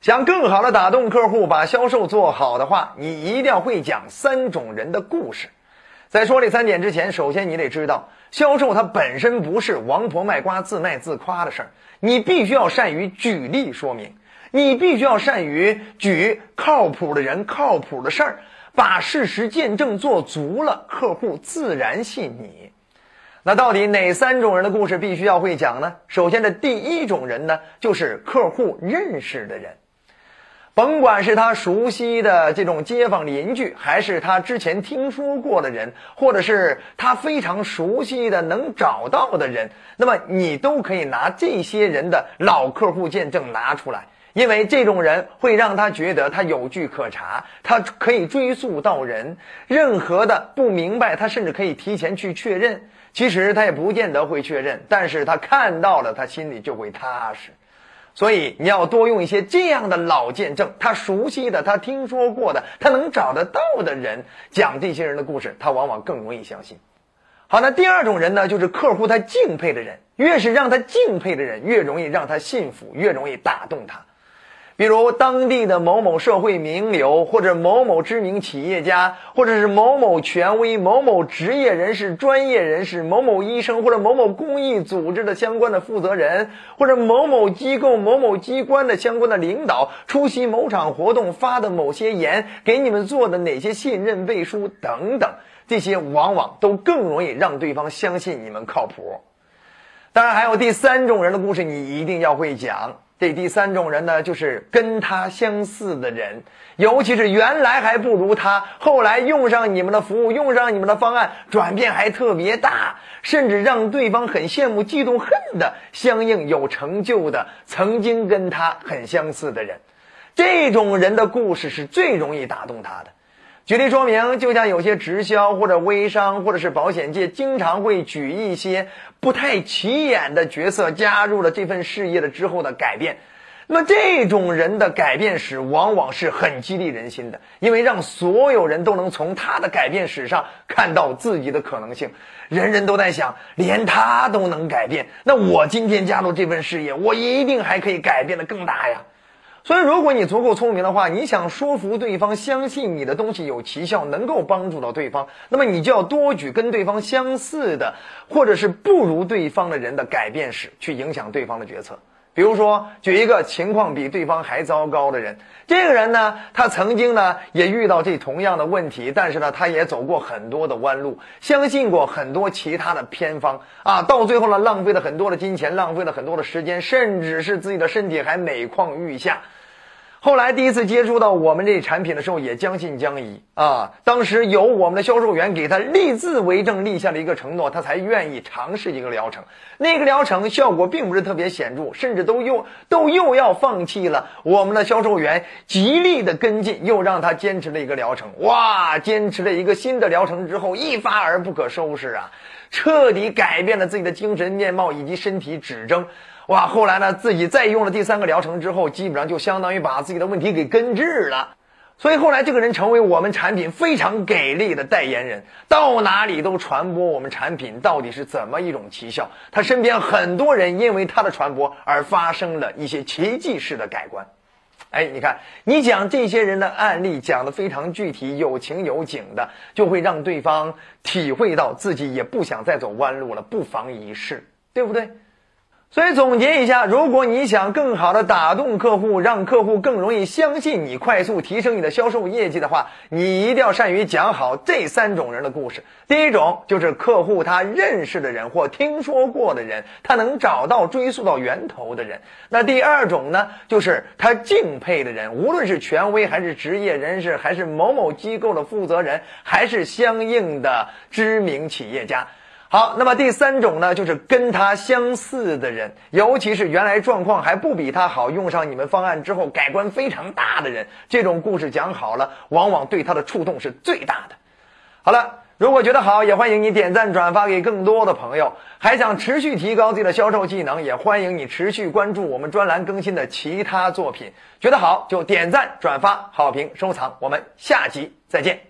想更好的打动客户，把销售做好的话，你一定要会讲三种人的故事。在说这三点之前，首先你得知道，销售它本身不是王婆卖瓜自卖自夸的事儿，你必须要善于举例说明，你必须要善于举靠谱的人、靠谱的事儿，把事实见证做足了，客户自然信你。那到底哪三种人的故事必须要会讲呢？首先的第一种人呢，就是客户认识的人。甭管是他熟悉的这种街坊邻居，还是他之前听说过的人，或者是他非常熟悉的能找到的人，那么你都可以拿这些人的老客户见证拿出来，因为这种人会让他觉得他有据可查，他可以追溯到人，任何的不明白，他甚至可以提前去确认。其实他也不见得会确认，但是他看到了，他心里就会踏实。所以你要多用一些这样的老见证，他熟悉的，他听说过的，他能找得到的人讲这些人的故事，他往往更容易相信。好，那第二种人呢，就是客户他敬佩的人，越是让他敬佩的人，越容易让他信服，越容易打动他。比如当地的某某社会名流，或者某某知名企业家，或者是某某权威、某某职业人士、专业人士、某某医生，或者某某公益组织的相关的负责人，或者某某机构、某某机关的相关的领导出席某场活动发的某些言，给你们做的哪些信任背书等等，这些往往都更容易让对方相信你们靠谱。当然，还有第三种人的故事，你一定要会讲。这第三种人呢，就是跟他相似的人，尤其是原来还不如他，后来用上你们的服务，用上你们的方案，转变还特别大，甚至让对方很羡慕、嫉妒、恨的，相应有成就的，曾经跟他很相似的人，这种人的故事是最容易打动他的。举例说明，就像有些直销或者微商或者是保险界，经常会举一些不太起眼的角色加入了这份事业的之后的改变。那么这种人的改变史往往是很激励人心的，因为让所有人都能从他的改变史上看到自己的可能性。人人都在想，连他都能改变，那我今天加入这份事业，我一定还可以改变的更大呀。所以，如果你足够聪明的话，你想说服对方相信你的东西有奇效，能够帮助到对方，那么你就要多举跟对方相似的，或者是不如对方的人的改变史，去影响对方的决策。比如说，举一个情况比对方还糟糕的人，这个人呢，他曾经呢也遇到这同样的问题，但是呢，他也走过很多的弯路，相信过很多其他的偏方啊，到最后呢，浪费了很多的金钱，浪费了很多的时间，甚至是自己的身体还每况愈下。后来第一次接触到我们这产品的时候，也将信将疑啊。当时有我们的销售员给他立字为证，立下了一个承诺，他才愿意尝试一个疗程。那个疗程效果并不是特别显著，甚至都又都又要放弃了。我们的销售员极力的跟进，又让他坚持了一个疗程。哇，坚持了一个新的疗程之后，一发而不可收拾啊，彻底改变了自己的精神面貌以及身体指征。哇，后来呢，自己再用了第三个疗程之后，基本上就相当于把自己的问题给根治了。所以后来这个人成为我们产品非常给力的代言人，到哪里都传播我们产品到底是怎么一种奇效。他身边很多人因为他的传播而发生了一些奇迹式的改观。哎，你看，你讲这些人的案例讲的非常具体、有情有景的，就会让对方体会到自己也不想再走弯路了，不妨一试，对不对？所以总结一下，如果你想更好的打动客户，让客户更容易相信你，快速提升你的销售业绩的话，你一定要善于讲好这三种人的故事。第一种就是客户他认识的人或听说过的人，他能找到追溯到源头的人。那第二种呢，就是他敬佩的人，无论是权威还是职业人士，还是某某机构的负责人，还是相应的知名企业家。好，那么第三种呢，就是跟他相似的人，尤其是原来状况还不比他好，用上你们方案之后改观非常大的人，这种故事讲好了，往往对他的触动是最大的。好了，如果觉得好，也欢迎你点赞转发给更多的朋友。还想持续提高自己的销售技能，也欢迎你持续关注我们专栏更新的其他作品。觉得好就点赞转发好评收藏，我们下集再见。